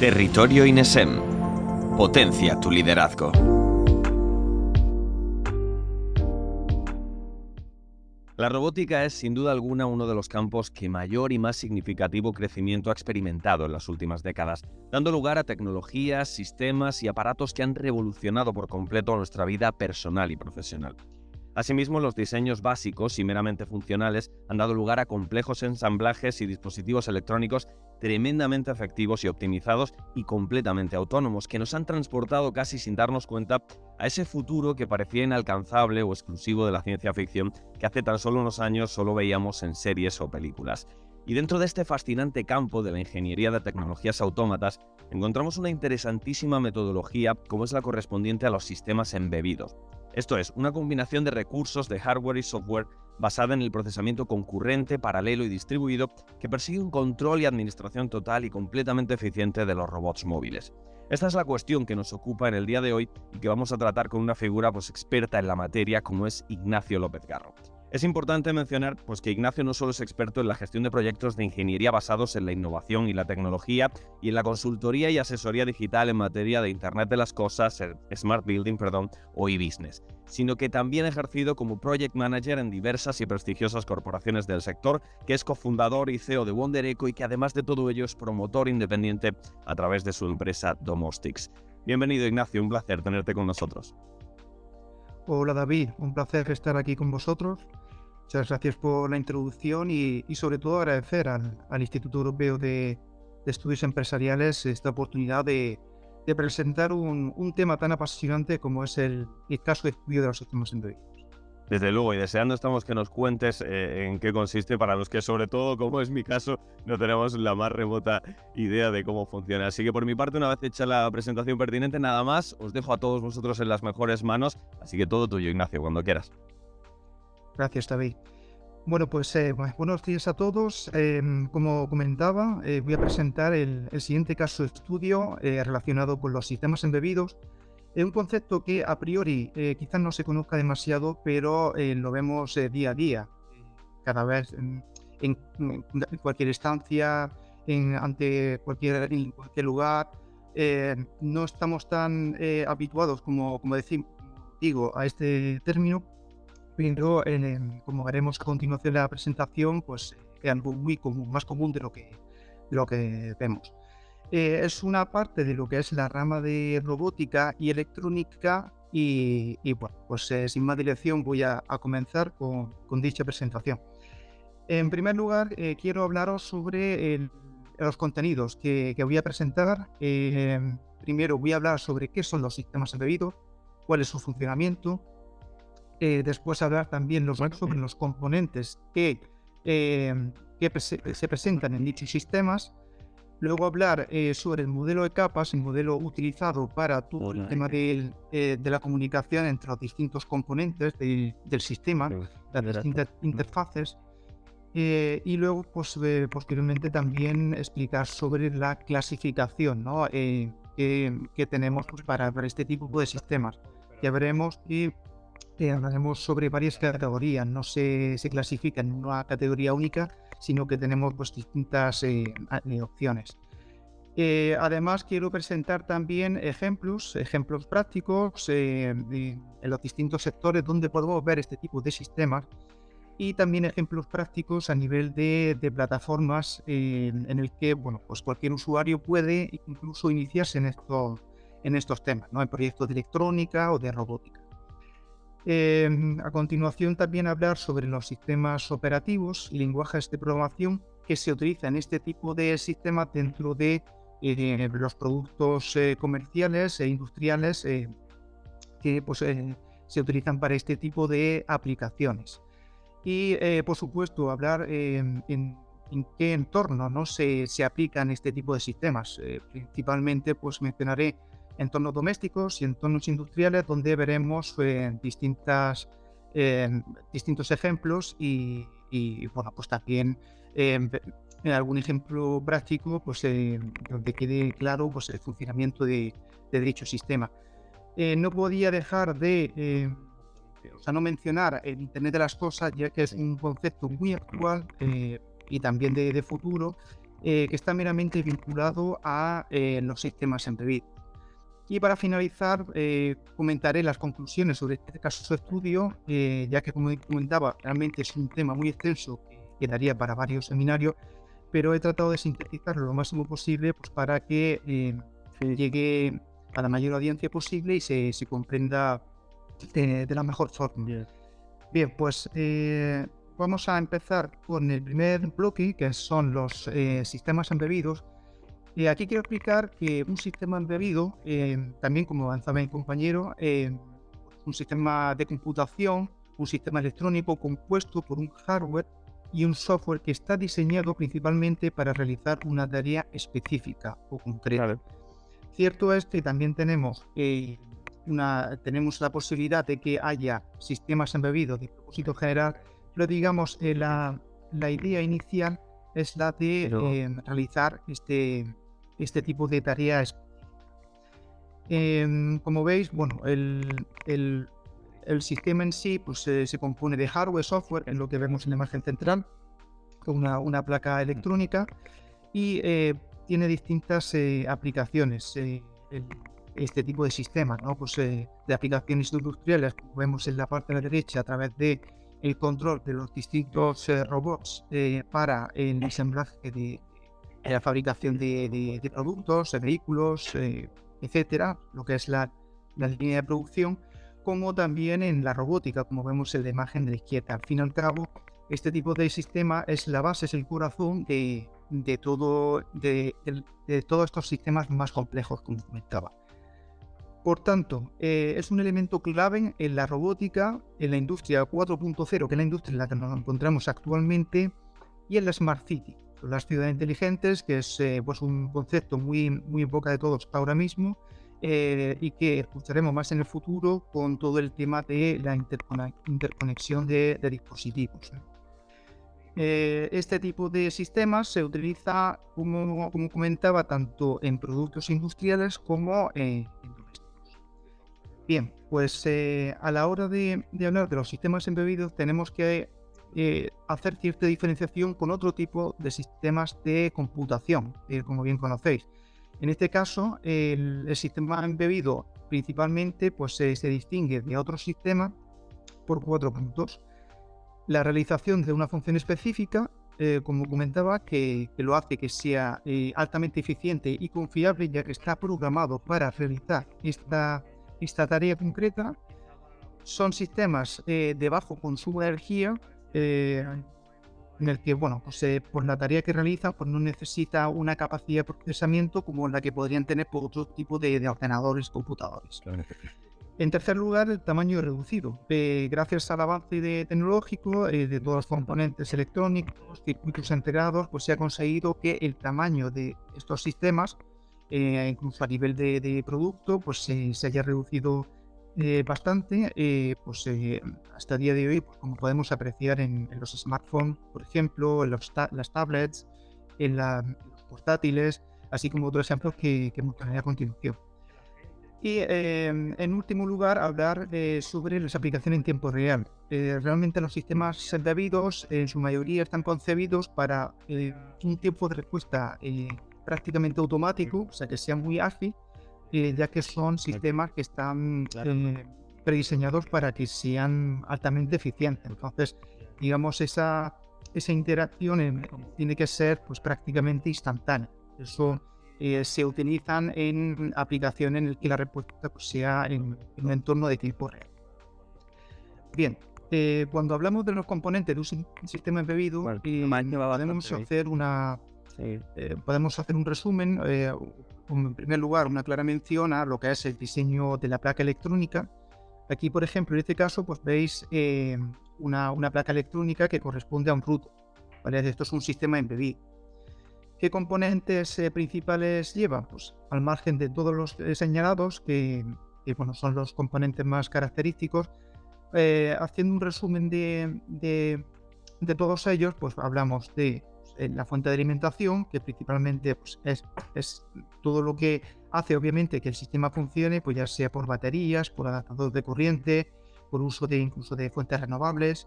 Territorio INESEM. Potencia tu liderazgo. La robótica es sin duda alguna uno de los campos que mayor y más significativo crecimiento ha experimentado en las últimas décadas, dando lugar a tecnologías, sistemas y aparatos que han revolucionado por completo nuestra vida personal y profesional. Asimismo, los diseños básicos y meramente funcionales han dado lugar a complejos ensamblajes y dispositivos electrónicos tremendamente efectivos y optimizados y completamente autónomos que nos han transportado casi sin darnos cuenta a ese futuro que parecía inalcanzable o exclusivo de la ciencia ficción que hace tan solo unos años solo veíamos en series o películas. Y dentro de este fascinante campo de la ingeniería de tecnologías autómatas, encontramos una interesantísima metodología como es la correspondiente a los sistemas embebidos esto es, una combinación de recursos de hardware y software basada en el procesamiento concurrente, paralelo y distribuido que persigue un control y administración total y completamente eficiente de los robots móviles. Esta es la cuestión que nos ocupa en el día de hoy y que vamos a tratar con una figura pues, experta en la materia como es Ignacio López Garro. Es importante mencionar pues, que Ignacio no solo es experto en la gestión de proyectos de ingeniería basados en la innovación y la tecnología y en la consultoría y asesoría digital en materia de Internet de las Cosas, Smart Building perdón, o e-business, sino que también ha ejercido como Project Manager en diversas y prestigiosas corporaciones del sector, que es cofundador y CEO de Wonder Eco y que además de todo ello es promotor independiente a través de su empresa Domostics. Bienvenido Ignacio, un placer tenerte con nosotros. Hola David, un placer estar aquí con vosotros. Muchas gracias por la introducción y, sobre todo agradecer al, Instituto Europeo de, Estudios Empresariales esta oportunidad de, presentar un, tema tan apasionante como es el, caso de estudio de los sistemas embebidos. Desde luego, y deseando estamos que nos cuentes eh, en qué consiste para los que sobre todo, como es mi caso, no tenemos la más remota idea de cómo funciona. Así que por mi parte, una vez hecha la presentación pertinente, nada más, os dejo a todos vosotros en las mejores manos, así que todo tuyo, Ignacio, cuando quieras. Gracias, David. Bueno, pues eh, buenos días a todos. Em, como comentaba, eh, voy a presentar el, el, siguiente caso de estudio relacionado con los sistemas embebidos es un concepto que a priori eh, quizás no se conozca demasiado, pero eh, lo vemos eh, día a día, cada vez en, cualquier estancia, en, ante cualquier, lugar. no estamos tan habituados como, como digo a este término, pero como veremos a continuación de la presentación, pues es algo muy común, más común de lo que vemos. Eh, es una parte de lo que es la rama de robótica y electrónica y, bueno, pues eh, sin más dilación voy a, comenzar con, dicha presentación. En primer lugar, eh, quiero hablaros sobre los contenidos que, voy a presentar. primero voy a hablar sobre qué son los sistemas embebidos, cuál es su funcionamiento. después hablar también los, sobre los componentes que, que se presentan en dichos sistemas Luego hablar eh, sobre el modelo de capas, el modelo utilizado para todo el tema eh, de, la comunicación entre los distintos componentes del sistema, las distintas interfaces. Eh, y luego, pues, posteriormente, también explicar sobre la clasificación ¿no? que, tenemos pues, para, para, este tipo de sistemas. Ya veremos y hablaremos sobre varias categorías, no se, se clasifica en una categoría única, sino que tenemos pues, distintas eh, eh, opciones. Eh, además, quiero presentar también ejemplos, ejemplos prácticos en los distintos sectores donde podemos ver este tipo de sistemas y también ejemplos prácticos a nivel de, plataformas en el que bueno, pues cualquier usuario puede incluso iniciarse en estos, en estos temas, ¿no? en proyectos de electrónica o de robótica. Em, a continuación también hablar sobre los sistemas operativos y lenguajes de programación que se utilizan en este tipo de sistemas dentro de, eh, los productos eh, comerciales e industriales eh, que pues, se utilizan para este tipo de aplicaciones. Y por supuesto hablar en, qué entorno ¿no? se, se, aplican este tipo de sistemas. principalmente pues mencionaré entornos domésticos y entornos industriales donde veremos eh, distintas, eh, distintos ejemplos y, bueno, pues también eh, en algún ejemplo práctico pues, donde quede claro pues, el funcionamiento de, dicho sistema. no podía dejar de o sea, no mencionar el Internet de las Cosas, ya que es un concepto muy actual y también de, de futuro que está meramente vinculado a los sistemas embebidos. Y para finalizar, comentaré las conclusiones sobre este caso de estudio, ya que como comentaba, realmente es un tema muy extenso que daría para varios seminarios, pero he tratado de sintetizarlo lo máximo posible pues, para que eh, llegue a la mayor audiencia posible y se, se comprenda de, la mejor forma. Bien, pues eh, vamos a empezar con el primer bloque, que son los eh, sistemas embebidos. Y aquí quiero explicar que un sistema embebido, también como avanzaba mi compañero, un sistema de computación, un sistema electrónico compuesto por un hardware y un software que está diseñado principalmente para realizar una tarea específica o concreta. Cierto es que también tenemos, una, tenemos la posibilidad de que haya sistemas embebidos de propósito general, pero digamos eh, la, la, idea inicial es la de eh, realizar este, este tipo de tareas. Em, como veis, bueno, el, el el sistema en sí pues, se compone de hardware, software, en lo que vemos en la imagen central, con una, una placa electrónica, y eh, tiene distintas eh, aplicaciones. Eh, este tipo de sistemas, ¿no? pues, de aplicaciones industriales, como vemos en la parte de la derecha, a través de el control de los distintos robots para el ensamblaje de, la fabricación de, de productos, de vehículos, etcétera, lo que es la, línea de producción como también en la robótica, como vemos en la imagen de la izquierda. Al fin y al cabo, este tipo de sistema es la base, es el corazón de, todo, de, todos estos sistemas más complejos, como comentaba. Por tanto, eh, es un elemento clave en la robótica, en la industria 4.0, que es la industria en la que nos encontramos actualmente, y en la Smart City, las ciudades inteligentes, que es eh, pues un concepto muy, muy en boca de todos ahora mismo, eh, y que escucharemos más en el futuro con todo el tema de la interconexión de, dispositivos. Este tipo de sistemas se utiliza, como, comentaba, tanto en productos industriales como en. Bien, pues eh, a la hora de, de, hablar de los sistemas embebidos tenemos que hacer cierta diferenciación con otro tipo de sistemas de computación, como bien conocéis. En este caso, el, sistema embebido principalmente pues, se, distingue de otros sistemas por cuatro puntos. La realización de una función específica, eh, como comentaba, que, lo hace que sea eh, altamente eficiente y confiable, ya que está programado para realizar esta, esta tarea concreta. Son sistemas eh, de bajo consumo de energía, en el que, bueno, pues eh, por la tarea que realiza, pues no necesita una capacidad de procesamiento como la que podrían tener por otro tipo de, ordenadores, computadores. En tercer lugar, el tamaño reducido. Eh, gracias al avance de tecnológico eh, de todos los componentes electrónicos, circuitos integrados, pues se ha conseguido que el tamaño de estos sistemas, incluso a nivel de, producto, pues se haya reducido eh, bastante, eh, pues eh, hasta el día de hoy, pues, como podemos apreciar en, los smartphones, por ejemplo, en los las tablets, en, los portátiles, así como otros ejemplos que, que mostraré a continuación. Y en último lugar, hablar sobre las aplicaciones en tiempo real. realmente los sistemas debidos en su mayoría están concebidos para un tiempo de respuesta prácticamente automático, o sea que sea muy ágil eh, ya que son sistemas que están eh, prediseñados para que sean altamente eficientes. Entonces, digamos, esa, esa interacción tiene que ser pues, prácticamente instantánea. Eso eh, se utilizan en aplicaciones en las que la respuesta pues, sea en, un entorno de tiempo real. Bien, cuando hablamos de los componentes de un sistema embebido, podemos hacer una podemos hacer un resumen en primer lugar, una clara mención a lo que es el diseño de la placa electrónica. Aquí, por ejemplo, en este caso, pues veis eh, una, placa electrónica que corresponde a un router. Esto es un sistema embebido. ¿Qué componentes eh, principales lleva? Pues al margen de todos los eh, señalados, que, bueno, son los componentes más característicos, haciendo un resumen de, de todos ellos, pues hablamos de la fuente de alimentación, que principalmente pues, es, es, todo lo que hace obviamente que el sistema funcione, pues ya sea por baterías, por adaptadores de corriente, por uso de incluso de fuentes renovables.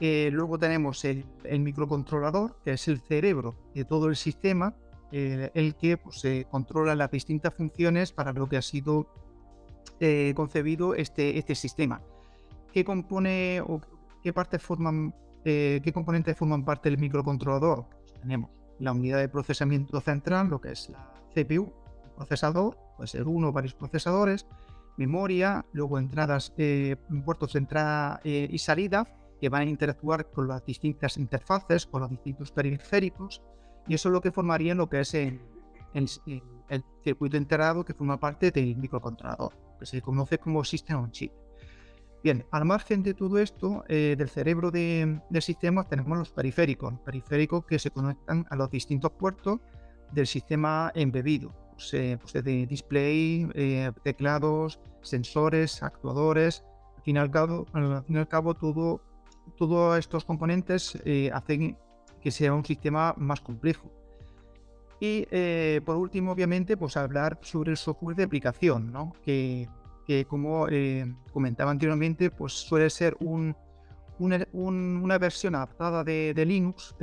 Eh, luego tenemos el, microcontrolador, que es el cerebro de todo el sistema, eh, el que pues, controla las distintas funciones para lo que ha sido eh, concebido este, este sistema. ¿Qué compone o qué partes forman, qué componentes forman parte del microcontrolador? Tenemos la unidad de procesamiento central, lo que es la CPU, procesador, puede ser uno o varios procesadores, memoria, luego entradas, puertos de entrada y salida, que van a interactuar con las distintas interfaces, con los distintos periféricos, y eso es lo que formaría lo que es el, circuito integrado que forma parte del microcontrolador, que se conoce como System on Chip. Bien, al margen de todo esto, eh, del cerebro de, del sistema tenemos los periféricos, periféricos que se conectan a los distintos puertos del sistema embebido, pues, eh, pues de display, eh, teclados, sensores, actuadores. Al fin y al cabo, al fin y al cabo todo todos estos componentes eh, hacen que sea un sistema más complejo. Y por último, obviamente, pues hablar sobre el software de aplicación, ¿no? que, como eh, comentaba anteriormente, pues suele ser un, una, versión adaptada de, Linux,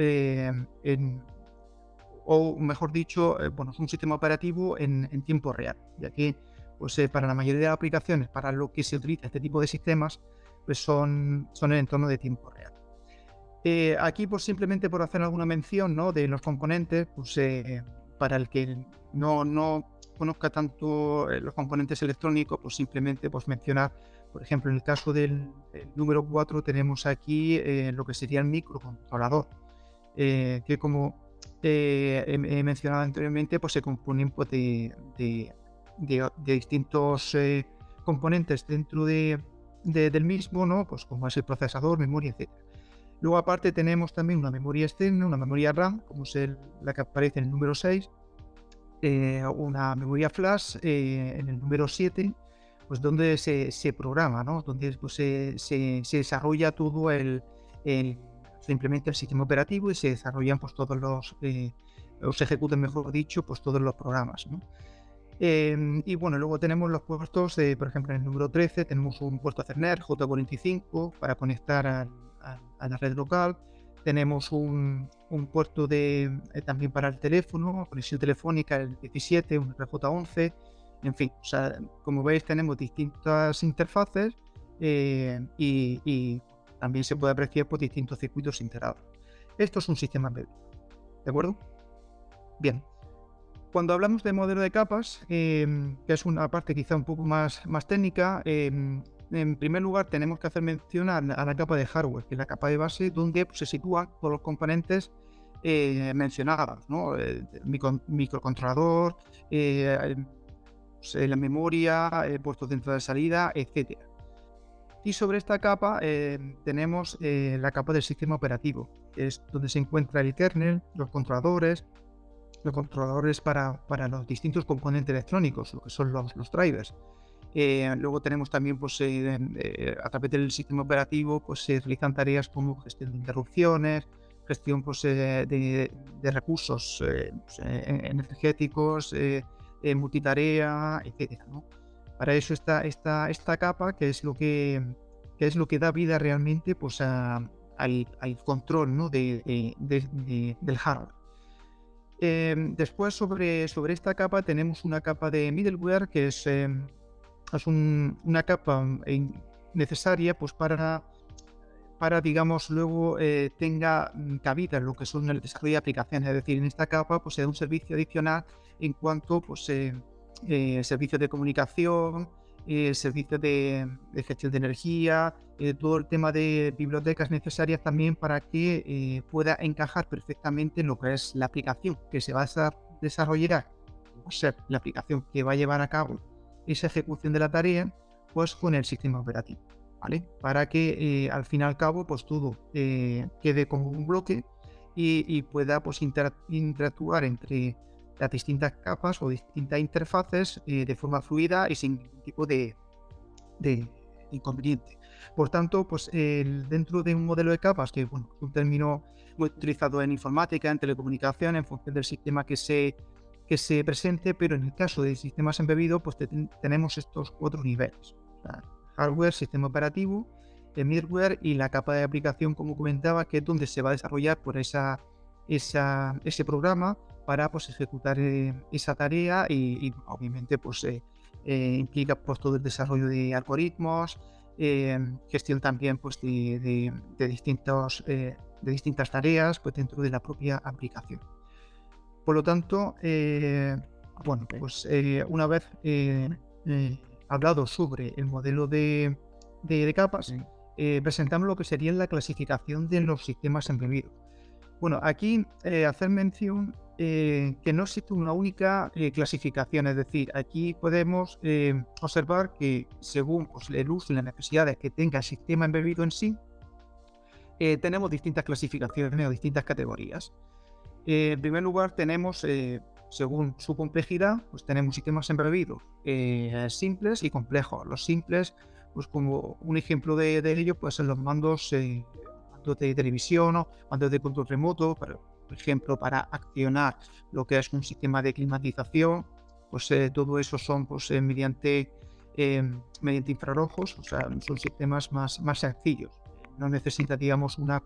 o mejor dicho, bueno, es un sistema operativo en, tiempo real, ya que pues, para la mayoría de las aplicaciones para lo que se utiliza este tipo de sistemas, pues son, son en entorno de tiempo real. Eh, aquí, pues simplemente por hacer alguna mención ¿no? de los componentes, pues eh, para el que no, no conozca tanto eh, los componentes electrónicos, pues simplemente pues mencionar, por ejemplo, en el caso del, número 4 tenemos aquí lo que sería el microcontrolador, que como he, mencionado anteriormente, pues se componen pues, de, de, distintos componentes dentro de, del mismo, ¿no? Pues como es el procesador, memoria, etc. Luego aparte tenemos también una memoria externa, una memoria RAM, como es la que aparece en el número 6, eh, una memoria flash eh, en el número 7, pues donde se, se programa, ¿no? Donde pues, se, se, desarrolla todo el, el, se implementa el sistema operativo y se desarrollan pues todos los, eh, o se ejecutan, mejor dicho, pues todos los programas, ¿no? Em, y bueno, luego tenemos los puertos, de, por ejemplo, en el número 13 tenemos un puerto Ethernet J45 para conectar a, la red local. Tenemos un, puerto de, eh, también para el teléfono, conexión telefónica, el 17, un RJ11. En fin, o sea, como veis, tenemos distintas interfaces eh, y, también se puede apreciar por distintos circuitos integrados. Esto es un sistema embebido. ¿De acuerdo? Bien. Cuando hablamos de modelo de capas, em, que es una parte quizá un poco más, más técnica, en primer lugar tenemos que hacer mención a, la capa de hardware, que es la capa de base donde pues, se sitúan todos los componentes eh, mencionados, ¿no? el microcontrolador, eh, pues, la memoria, puestos de entrada y salida, etc. Y sobre esta capa em, tenemos eh, la capa del sistema operativo, que es donde se encuentra el kernel, los controladores, los controladores para, para los distintos componentes electrónicos, lo que son los, los drivers. Eh, luego tenemos también, pues, eh, eh, a través del sistema operativo, pues se realizan tareas como gestión de interrupciones, gestión pues, de, de, recursos pues, energéticos, multitarea, etc. Para eso está esta, esta capa, que es lo que, que es lo que da vida realmente pues, al, al, control ¿no? de, del hardware. Em, después sobre, sobre esta capa tenemos una capa de middleware que es, es una capa mm, necesaria pues para, para digamos luego eh, tenga mm, cabida lo que son el desarrollo de aplicaciones. Es decir, en esta capa pues se da un servicio adicional en cuanto pues eh, eh servicios de comunicación, eh, servicios de, gestión de energía, eh, todo el tema de bibliotecas necesarias también para que eh, pueda encajar perfectamente en lo que es la aplicación que se va a desarrollar, o sea, la aplicación que va a llevar a cabo esa ejecución de la tarea, pues con el sistema operativo, ¿vale? Para que al fin y al cabo, pues todo quede como un bloque y, pueda pues interactuar entre las distintas capas o distintas interfaces eh, de forma fluida y sin ningún tipo de, inconveniente. Por tanto, pues dentro de un modelo de capas, que bueno, es un término muy utilizado en informática, en telecomunicación, en función del sistema que se, que se presente, pero en el caso de sistemas embebidos, pues tenemos estos cuatro niveles. hardware, sistema operativo, de middleware y la capa de aplicación, como comentaba, que es donde se va a desarrollar por esa, esa ese programa para pues, ejecutar eh, esa tarea y, obviamente pues, eh, eh, implica pues, todo el desarrollo de algoritmos, gestión también pues, de, de, distintos, de distintas tareas pues, dentro de la propia aplicación. Por lo tanto, bueno, pues una vez hablado sobre el modelo de, de, capas, presentamos lo que sería la clasificación de los sistemas embebidos. Bueno, aquí hacer mención eh, que no existe una única eh, clasificación, es decir, aquí podemos eh, observar que según pues, el uso y las necesidades que tenga el sistema embebido en sí, tenemos distintas clasificaciones o distintas categorías. En primer lugar, tenemos, según su complejidad, pues tenemos sistemas embebidos simples y complejos. Los simples, pues como un ejemplo de, ello, pues son los mandos, mandos de televisión o mandos de control remoto, por ejemplo, para accionar lo que es un sistema de climatización, pues eh, todo eso son pues, eh, mediante, mediante infrarrojos, o sea, son sistemas más, más sencillos. No necesita, digamos, una,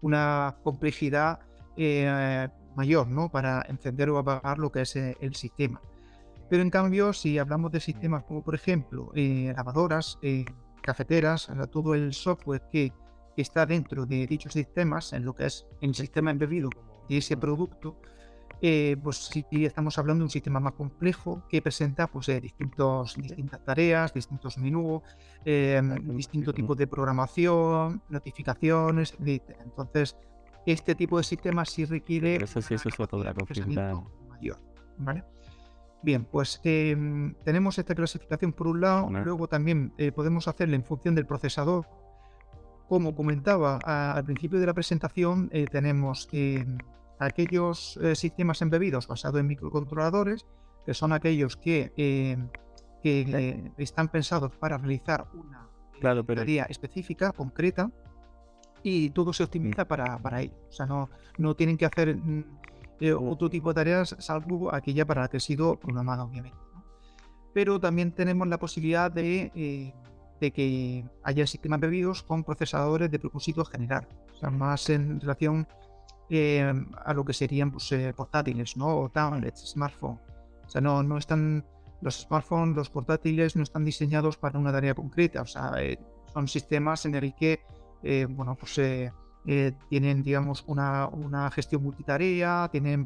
una complejidad eh, mayor ¿no? para encender o apagar lo que es el sistema. Pero en cambio, si hablamos de sistemas como, por ejemplo, lavadoras, cafeteras, todo el software que que está dentro de dichos sistemas, en lo que es el sistema embebido de ese producto, eh, pues sí estamos hablando de un sistema más complejo que presenta pues, eh, distintos, distintas tareas, distintos menús, eh, distintos tipos de programación, notificaciones, Entonces, este tipo de sistemas sí requiere eso sí, eso es mayor. ¿vale? Bien, pues em, tenemos esta clasificación por un lado, luego también eh, podemos hacerla en función del procesador como comentaba al principio de la presentación, eh, tenemos eh, aquellos eh, sistemas embebidos basados en microcontroladores, que son aquellos que, están pensados para realizar una tarea específica, concreta, y todo se optimiza para, para ello. O sea, no, no tienen que hacer mm, otro tipo de tareas, salvo aquella para la que ha sido programada, obviamente. Pero también tenemos la posibilidad de de que haya sistemas bebidos con procesadores de propósito general, o sea, más en relación eh, a lo que serían pues, eh, portátiles, ¿no? O tablets, smartphones. O sea, no, no están los smartphones, los portátiles no están diseñados para una tarea concreta, o sea, eh, son sistemas en el que, bueno, pues tienen, digamos, una, una, gestión multitarea, tienen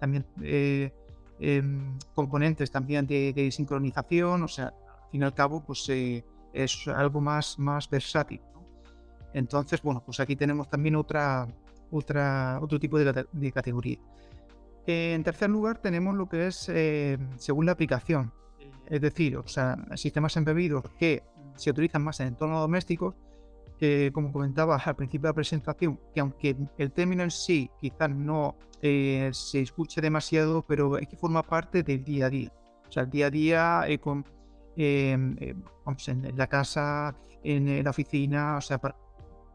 también em, componentes también de, de, sincronización, o sea, al fin y al cabo, pues es algo más, más versátil. Entonces, bueno, pues aquí tenemos también otra, otra, otro tipo de, categoría. En tercer lugar, tenemos lo que es eh, según la aplicación. Es decir, o sea, sistemas embebidos que se utilizan más en entornos domésticos, como comentaba al principio de la presentación, que aunque el término en sí quizás no eh, se escuche demasiado, pero es que forma parte del día a día. O sea, el día a día eh, con Em, eh, en la casa, en la oficina, o sea,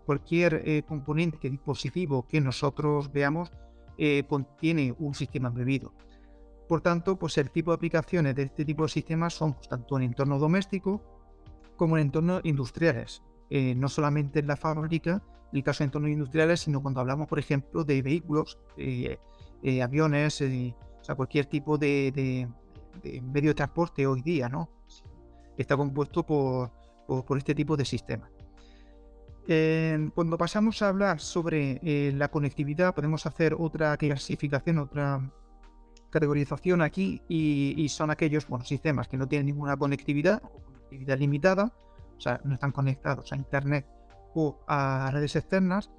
cualquier eh, componente, dispositivo que nosotros veamos, eh, contiene un sistema embebido. Por tanto, pues el tipo de aplicaciones de este tipo de sistemas son tanto en entornos domésticos como en entornos industriales. No solamente en la fábrica, en el caso de entornos industriales, sino cuando hablamos, por ejemplo, de vehículos, aviones, o sea, cualquier tipo de, medio de transporte hoy día, ¿no? está compuesto por, por, este tipo de sistemas. cuando pasamos a hablar sobre eh, la conectividad, podemos hacer otra clasificación, otra categorización aquí, y, son aquellos bueno, sistemas que no tienen ninguna conectividad conectividad limitada, o sea, no están conectados a Internet o a redes externas,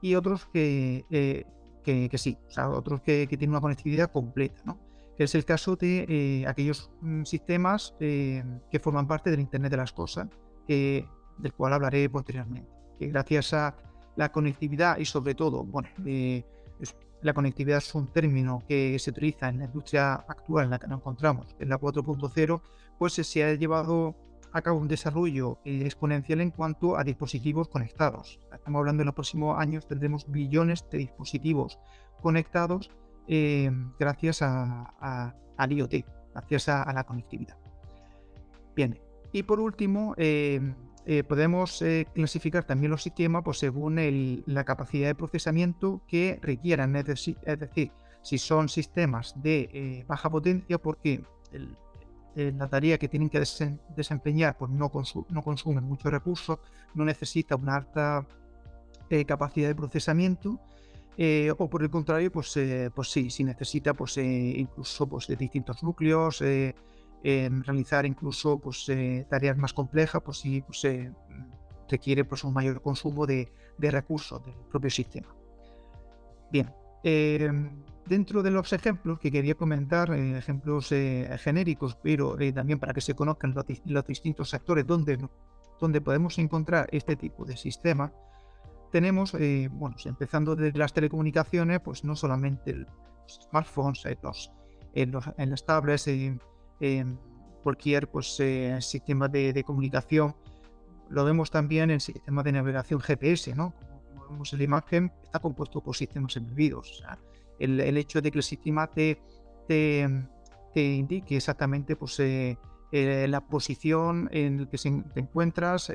y otros que, eh, que, sí, o sea, otros que, que, tienen una conectividad completa. ¿no? que es el caso de eh, aquellos mm, sistemas eh, que forman parte del Internet de las Cosas, del cual hablaré posteriormente. Que gracias a la conectividad y sobre todo, bueno, eh, la conectividad es un término que se utiliza en la industria actual en la que nos encontramos, en la 4.0, pues se ha llevado a un desarrollo exponencial en cuanto a dispositivos conectados. Estamos hablando en los próximos años tendremos billones de dispositivos conectados eh, gracias a, al IoT, gracias a, la conectividad. Bien, y por último, eh, podemos clasificar también los sistemas pues, según la capacidad de procesamiento que requieran. Es decir, si son sistemas de baja potencia, porque la tarea que tienen que desempeñar pues, no, no consume muchos recursos, no necesita una alta capacidad de procesamiento eh, o por el contrario, pues, eh, pues sí, si necesita pues, eh, incluso pues, de distintos núcleos, realizar incluso pues, tareas más complejas, pues sí pues, requiere pues, un mayor consumo de, de recursos del propio sistema. Bien, dentro de los ejemplos que quería comentar, ejemplos genéricos, pero también para que se conozcan los, los distintos sectores donde, donde podemos encontrar este tipo de sistema, tenemos, eh, bueno, empezando desde las telecomunicaciones, pues no solamente los smartphones, eh, los, en, los, en las tablets, cualquier pues, eh, sistema de, comunicación, lo vemos también en el sistema de navegación GPS, ¿no? Como vemos en la imagen, está compuesto por sistemas embebidos. El, hecho de que el sistema te, te, indique exactamente pues, la posición en la que te encuentras,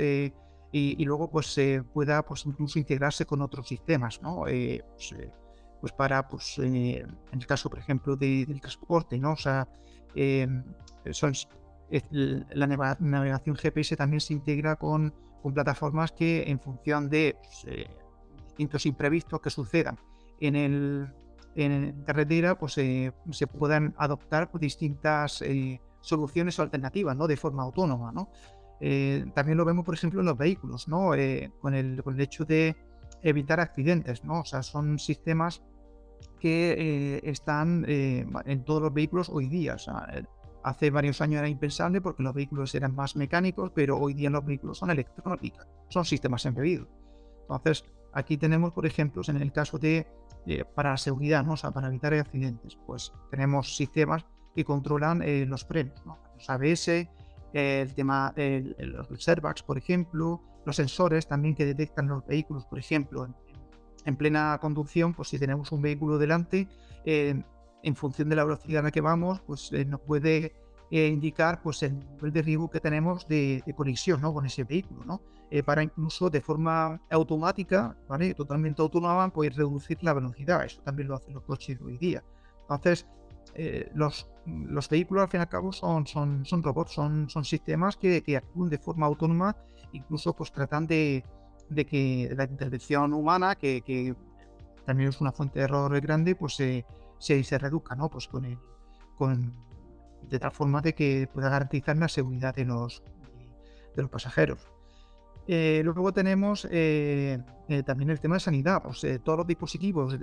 y, luego pues pueda pues incluso integrarse con otros sistemas, ¿no? Eh, pues, eh, pues, para, pues eh, en el caso, por ejemplo, del transporte, ¿no? O sea, son, la navegación GPS también se integra con, con plataformas que en función de pues, distintos imprevistos que sucedan en el en carretera, pues se puedan adoptar distintas soluciones o alternativas, ¿no? De forma autónoma, ¿no? Eh, también lo vemos, por ejemplo, en los vehículos, ¿no? Eh, con, el, con, el, hecho de evitar accidentes, ¿no? O sea, son sistemas que eh, están en todos los vehículos hoy día. O sea, hace varios años era impensable porque los vehículos eran más mecánicos, pero hoy día los vehículos son electrónicos, son sistemas embebidos. Entonces, aquí tenemos, por ejemplo, en el caso de para la seguridad, ¿no? o para evitar accidentes, pues tenemos sistemas que controlan los frenos, ¿no? los ABS, el tema de los airbags, por ejemplo, los sensores también que detectan los vehículos, por ejemplo, en, plena conducción, pues si tenemos un vehículo delante, eh, en función de la velocidad a la que vamos, pues eh, nos puede eh, indicar pues el nivel de riesgo que tenemos de, colisión ¿no? con ese vehículo, ¿no? para incluso de forma automática, ¿vale? totalmente autónoma, pues reducir la velocidad. Eso también lo hacen los coches hoy día. Entonces, eh, los, los, vehículos al fin y al cabo son, son, son robots, son, son sistemas que, que, actúan de forma autónoma, incluso pues tratan de, de que la intervención humana, que, que, también es una fuente de error grande, pues se, se, reduzca, ¿no? Pues con, el, con de tal forma de que pueda garantizar la seguridad de los, de los pasajeros. Eh, luego tenemos eh, también el tema de sanidad, pues todos los dispositivos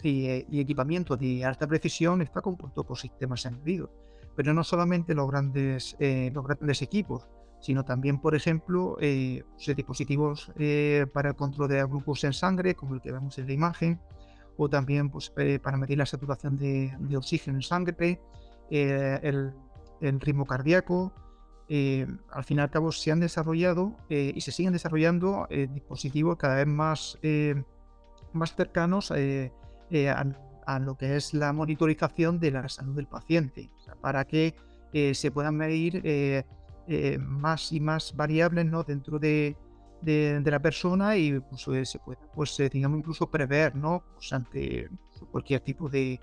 eh, y, equipamiento de alta precisión está compuesto por sistemas embebidos. Pero no solamente los grandes, eh, los grandes equipos, sino también, por ejemplo, eh, pues, dispositivos para el control de grupos en sangre, como el que vemos en la imagen, o también pues, para medir la saturación de, oxígeno en sangre, el, el, ritmo cardíaco. al fin y al cabo se han desarrollado y se siguen desarrollando dispositivos cada vez más, más cercanos eh, a, lo que es la monitorización de la salud del paciente, para que eh, se puedan medir eh, más y más variables ¿no? dentro de, de, la persona y pues, se pueda, pues, digamos, incluso prever ¿no? Pues, ante cualquier tipo de,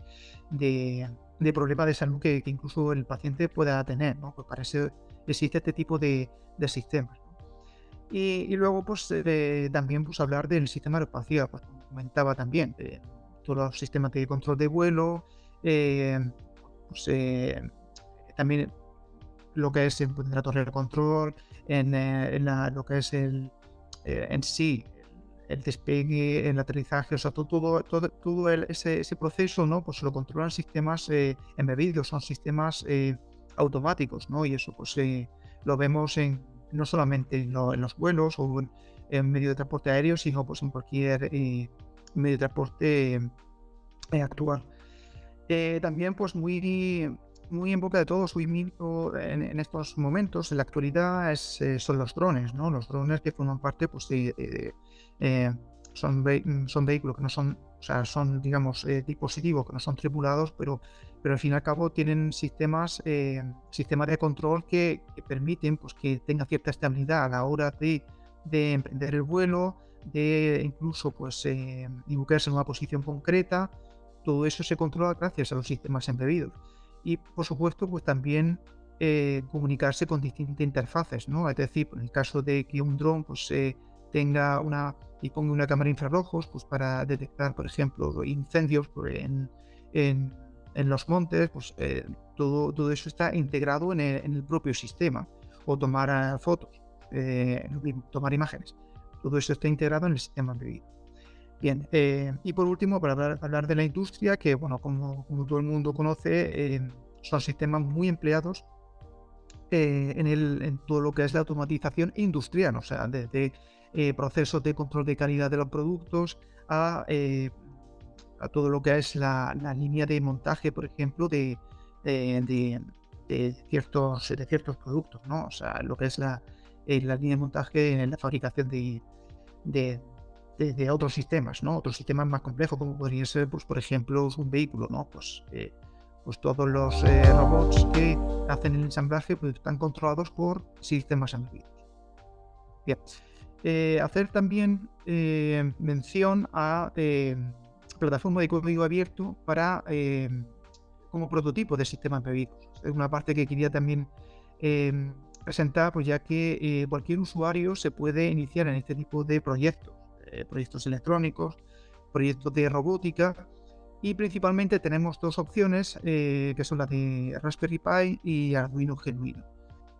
de, de, problema de salud que, incluso el paciente pueda tener. ¿no? Pues para eso existe este tipo de, de sistemas. Y, y, luego, pues también pues, hablar del sistema aeroespacial, pues, como comentaba también, los sistemas de control de vuelo, eh, pues, eh, también lo que es en la torre de control, en, eh, lo que es el en sí el despegue, el aterrizaje, o sea, todo, todo, todo ese, proceso, ¿no? Pues lo controlan sistemas embebidos, son sistemas automáticos, ¿no? Y eso, pues lo vemos en, no solamente en, los vuelos o en, medio de transporte aéreo, sino pues en cualquier medio de transporte eh, actual. Eh, también, pues muy, muy en boca de todos, muy en, en estos momentos, en la actualidad, es, eh, son los drones, ¿no? Los drones que forman parte pues, de, son, mm, son vehículos que no son, o sea, son, digamos, eh, dispositivos que no son tripulados, pero, pero al fin y al cabo tienen sistemas, eh, sistemas de control que, permiten pues, que tenga cierta estabilidad a la hora de, de emprender el vuelo, de incluso pues, eh, en una posición concreta. Todo eso se controla gracias a los sistemas embebidos. Y por supuesto, pues también eh, comunicarse con distintas interfaces, ¿no? Es decir, en el caso de que un dron pues, tenga una y ponga una cámara infrarrojos pues, para detectar, por ejemplo, incendios en, en, los montes, pues eh, todo, todo eso está integrado en el, propio sistema. O tomar ah, fotos, eh, tomar imágenes. Todo eso está integrado en el sistema embebido. Bien, y por último, para hablar, hablar, de la industria, que bueno, como, como todo el mundo conoce, son sistemas muy empleados eh, en, el, en, todo lo que es la automatización industrial, o sea, desde eh, procesos de control de calidad de los productos a, eh, a todo lo que es la, línea de montaje, por ejemplo, de, de, ciertos, de ciertos productos, ¿no? O sea, lo que es la, la línea de montaje en la fabricación de, de, otros sistemas, ¿no? Otros sistemas más complejos, como podría ser, pues, por ejemplo, un vehículo, ¿no? Pues pues todos los eh, robots que hacen el ensamblaje pues, están controlados por sistemas embebidos. Bien. Eh, hacer también eh, mención a plataforma de código abierto para como prototipo de sistemas embebidos. Es una parte que quería también presentar, pues ya que cualquier usuario se puede iniciar en este tipo de proyectos, proyectos electrónicos, proyectos de robótica, y principalmente tenemos dos opciones, eh, que son las de Raspberry Pi y Arduino Genuino.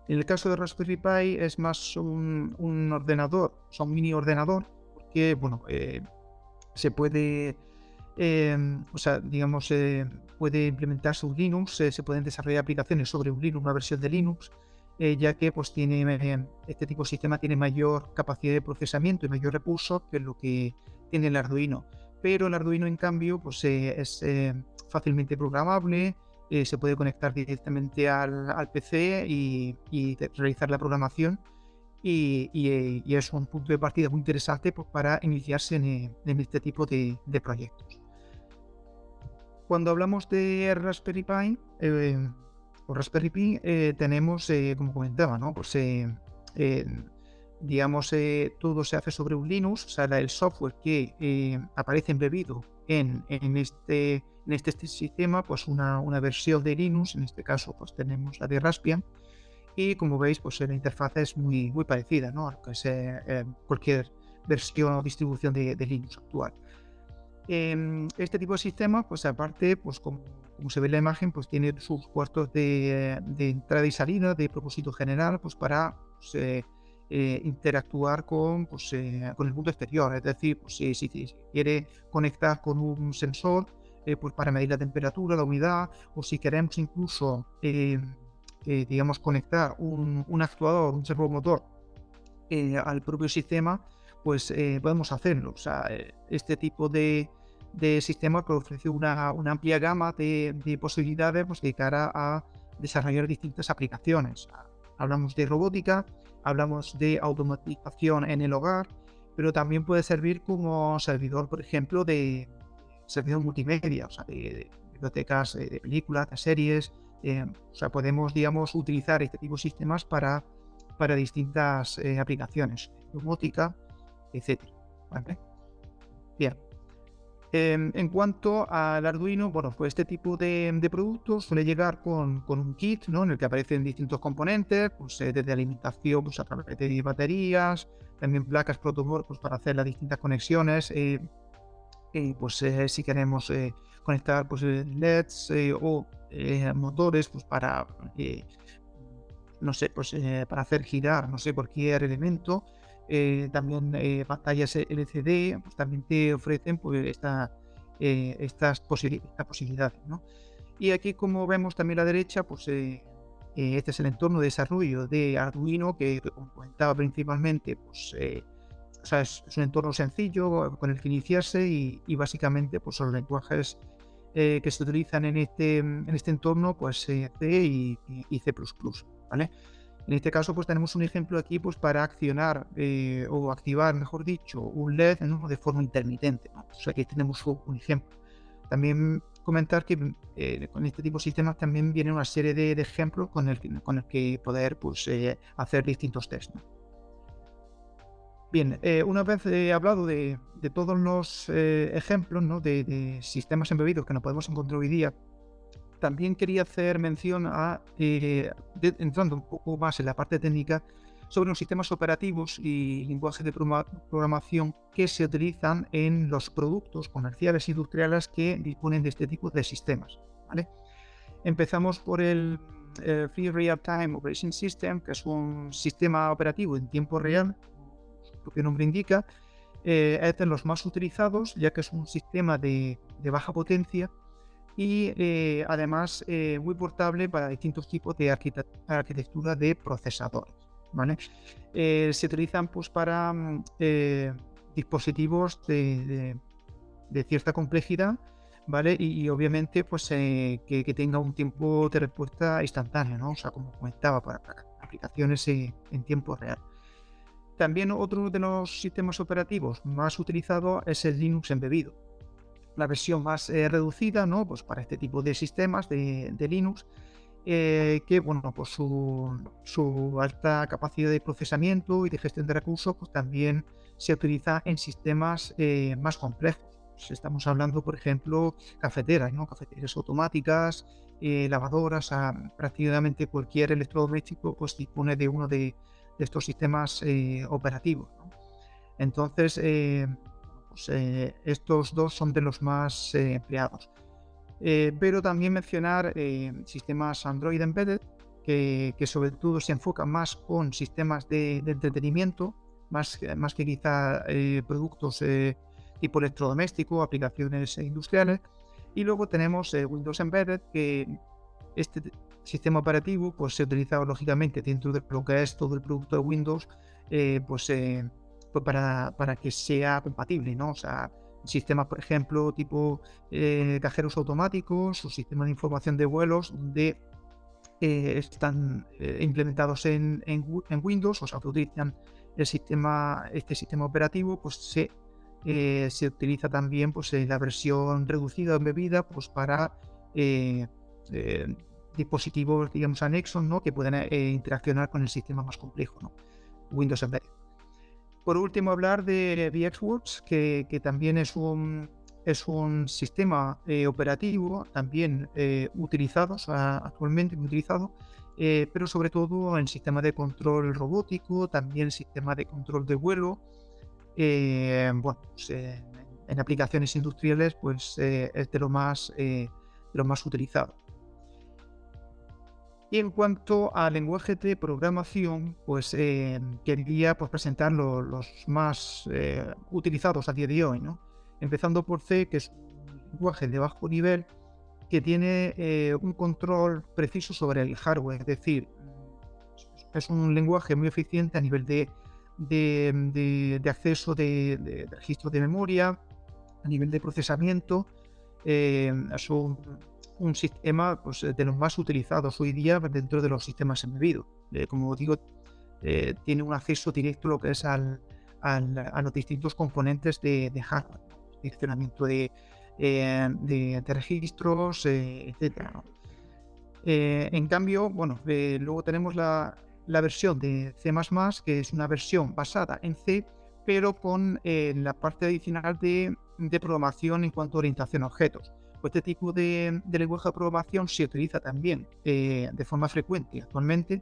En el caso de Raspberry Pi es más un, ordenador, son mini ordenador, porque bueno, eh, se puede, em, o sea, digamos, puede implementarse un Linux, se pueden desarrollar aplicaciones sobre un Linux, una versión de Linux, eh, ya que pues tiene este tipo de sistema tiene mayor capacidad de procesamiento y mayor recursos que lo que tiene el Arduino. Pero el Arduino en cambio pues, eh, es eh, fácilmente programable, eh, se puede conectar directamente al, PC y, realizar la programación y, es un punto de partida muy interesante pues, para iniciarse en, este tipo de, proyectos. Cuando hablamos de Raspberry Pi o Raspberry Pi, tenemos, como comentaba, ¿no? pues, digamos, eh, todo se hace sobre un Linux, o sea, el software que eh, aparece embebido en, este, en este, sistema, pues una, una, versión de Linux, en este caso pues tenemos la de Raspbian, y como veis, pues la interfaz es muy, muy parecida ¿no? a lo que es eh, cualquier versión o distribución de, Linux actual. Em, este tipo de sistema, pues aparte, pues como, como, se ve en la imagen, pues tiene sus puertos de, de entrada y salida de propósito general, pues para pues, eh, interactuar con, pues, eh, con el mundo exterior. Es decir, pues, si, si, quiere conectar con un sensor eh, pues, para medir la temperatura, la humedad, o si queremos incluso, digamos, conectar un, actuador, un servomotor al propio sistema, pues podemos hacerlo. O sea, este tipo de, sistema que ofrece una, amplia gama de, de, posibilidades pues, de cara a desarrollar distintas aplicaciones. Hablamos de robótica, hablamos de automatización en el hogar, pero también puede servir como servidor, por ejemplo, de servidor multimedia, o sea, de, bibliotecas eh, de películas, de series. Eh, o sea, podemos, digamos, utilizar este tipo de sistemas para, para distintas eh, aplicaciones, robótica, etc. Bien. Em, en cuanto al Arduino, bueno, pues este tipo de, productos suele llegar con, un kit, ¿no? En el que aparecen distintos componentes, pues desde alimentación, pues a través de baterías, también placas protoboard pues, para hacer las distintas conexiones, eh, pues eh, si queremos conectar pues LEDs o motores, pues para, no sé, pues para hacer girar, no sé, cualquier elemento, eh, también eh, pantallas LCD, pues también te ofrecen pues, esta, eh, estas, posibilidades. ¿no? Y aquí, como vemos también a la derecha, pues este es el entorno de desarrollo de Arduino, que como comentaba principalmente, pues, o sea, es, un entorno sencillo con el que iniciarse y, básicamente pues, los lenguajes que se utilizan en este, en este entorno, pues C y, y C++. ¿vale? En este caso, pues tenemos un ejemplo aquí pues, para accionar eh, o activar, mejor dicho, un LED de forma intermitente. O sea, aquí tenemos un ejemplo. También comentar que eh, con este tipo de sistemas también viene una serie de, ejemplos con el, con el que poder pues, eh, hacer distintos tests. Bien, una vez he hablado de, todos los ejemplos ¿no? de, sistemas embebidos que nos podemos encontrar hoy día también quería hacer mención a, eh, entrando un poco más en la parte técnica, sobre los sistemas operativos y lenguajes de programación que se utilizan en los productos comerciales e industriales que disponen de este tipo de sistemas. Empezamos por el Free Real Time Operation System, que es un sistema operativo en tiempo real, propio nombre indica, eh, es de los más utilizados, ya que es un sistema de, baja potencia y eh, además eh, muy portable para distintos tipos de arquitectura de procesadores. ¿vale? Eh, se utilizan pues, para mm, dispositivos de, cierta complejidad ¿vale? Y, obviamente pues, que, tenga un tiempo de respuesta instantáneo, ¿no? o sea, como comentaba, para, para aplicaciones en tiempo real. También otro de los sistemas operativos más utilizados es el Linux embebido la versión más eh, reducida, ¿no? Pues para este tipo de sistemas de, Linux, eh, que bueno, pues su, alta capacidad de procesamiento y de gestión de recursos, pues también se utiliza en sistemas eh, más complejos. Pues estamos hablando, por ejemplo, cafeteras, ¿no? Cafeteras automáticas, lavadoras, prácticamente cualquier electrodoméstico pues dispone de uno de, estos sistemas operativos. Entonces, pues, eh, estos dos son de los más eh, empleados. Eh, pero también mencionar sistemas Android Embedded, que, sobre todo se enfocan más con sistemas de, entretenimiento, más, más que quizá productos tipo electrodoméstico, aplicaciones industriales. Y luego tenemos Windows Embedded, que este sistema operativo pues, se utiliza lógicamente dentro de lo que es todo el producto de Windows, pues pues para, para, que sea compatible, ¿no? O sea, sistemas, por ejemplo, tipo eh, cajeros automáticos o sistemas de información de vuelos donde eh, están eh, implementados en, en, Windows, o sea, que utilizan el sistema, este sistema operativo, pues se, se utiliza también pues, la versión reducida o embebida pues, para dispositivos, digamos, anexos, ¿no? Que pueden interaccionar con el sistema más complejo. Windows Embedded. Por último, hablar de VxWorks, que, que también es un, es un sistema eh, operativo también eh, utilizado, actualmente utilizado, eh, pero sobre todo en sistema de control robótico, también sistema de control de vuelo. bueno, pues, en aplicaciones industriales, pues es de lo más, de lo más utilizado. Y en cuanto a lenguaje de programación, pues eh, quería pues, presentar los más eh, utilizados a día de hoy, ¿no? Empezando por C, que es un lenguaje de bajo nivel que tiene eh, un control preciso sobre el hardware, es decir, es un lenguaje muy eficiente a nivel de, de, acceso de, registro de memoria, a nivel de procesamiento. es un un sistema pues, de los más utilizados hoy día dentro de los sistemas embebidos. Eh, como digo, eh, tiene un acceso directo lo que es al, a los distintos componentes de, hardware, direccionamiento de, eh, de, registros, etc. en cambio, bueno, luego tenemos la, la, versión de C++, que es una versión basada en C, pero con la parte adicional de, de programación en cuanto a orientación a objetos. Pues este tipo de, lenguaje de programación se utiliza también eh, de forma frecuente actualmente,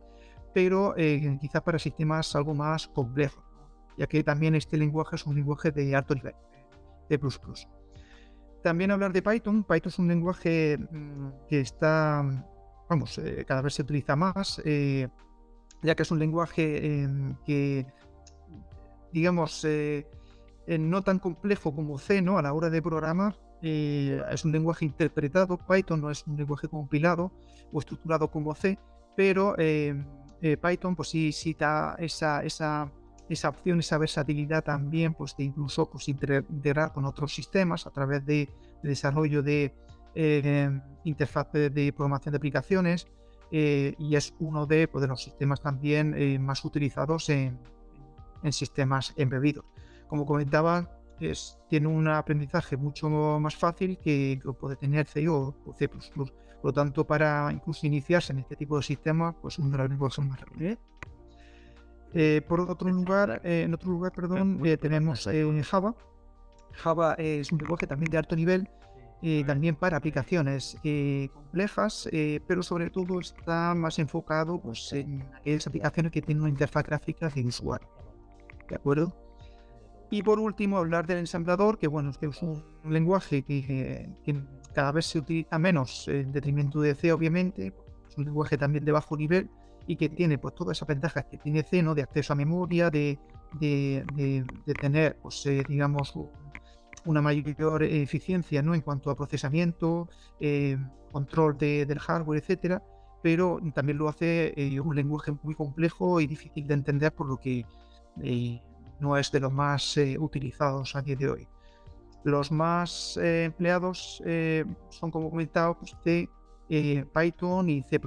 pero eh, quizás para sistemas algo más complejos, ya que también este lenguaje es un lenguaje de alto nivel, de plus También hablar de Python. Python es un lenguaje mm, que está, vamos, eh, cada vez se utiliza más, ya que es un lenguaje em, que, digamos, no tan complejo como C, ¿no? A la hora de programar, eh, es un lenguaje interpretado, Python no es un lenguaje compilado o estructurado como C, pero eh, eh, Python pues sí, sí da esa, opción, esa versatilidad también pues, de incluso pues, integrar con otros sistemas a través de, desarrollo de interfaces de programación de aplicaciones, y es uno de, pues, los sistemas también más utilizados en, sistemas embebidos. Como comentaba, es, tiene un aprendizaje mucho más fácil que, puede tener C o C++. Por lo tanto, para incluso iniciarse en este tipo de sistemas, pues un de los lenguajes más rápidos. Eh, por otro lugar, en otro lugar, perdón, tenemos Java. Java es un lenguaje también de alto nivel eh, también para aplicaciones eh, complejas, eh, pero sobre todo está más enfocado pues, en aquellas aplicaciones que tienen una interfaz gráfica de usuario. ¿De acuerdo? Y por último, hablar del ensamblador, que bueno, es un lenguaje que, cada vez se utiliza menos en detrimento de C, obviamente. Es un lenguaje también de bajo nivel y que tiene pues todas esas ventajas que tiene C, ¿no? De acceso a memoria, de, de, de tener, pues digamos, una mayor eficiencia ¿no? en cuanto a procesamiento, eh, control del hardware, etcétera, pero también lo hace eh, un lenguaje muy complejo y difícil de entender, por lo que eh, no es de los más utilizados a día de hoy. Los más empleados son, como comentado, pues, C, Python y C++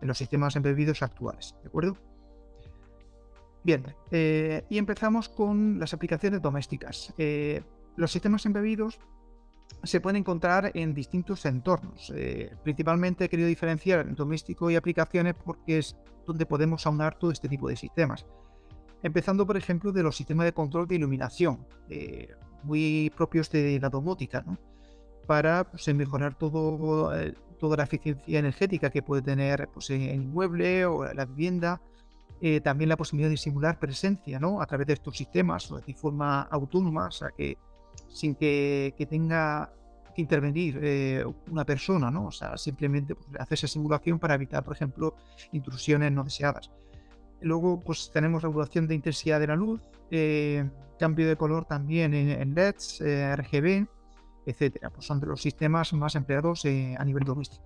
en los sistemas embebidos actuales, ¿de acuerdo? Bien, y empezamos con las aplicaciones domésticas. Los sistemas embebidos se pueden encontrar en distintos entornos. Eh, principalmente he querido diferenciar doméstico y aplicaciones porque es donde podemos aunar todo este tipo de sistemas. Empezando, por ejemplo, de los sistemas de control de iluminación, eh, muy propios de la domótica, para pues, mejorar todo, eh, toda la eficiencia energética que puede tener pues, el inmueble o la vivienda. también la posibilidad de simular presencia ¿no? a través de estos sistemas de forma autónoma, o sea que sin que, tenga que intervenir eh, una persona, ¿no? O sea, simplemente pues, hace esa simulación para evitar, por ejemplo, intrusiones no deseadas. Luego, pues tenemos regulación de intensidad de la luz, eh, cambio de color también en, LEDs, eh, RGB, etcétera. Pues son de los sistemas más empleados a nivel doméstico.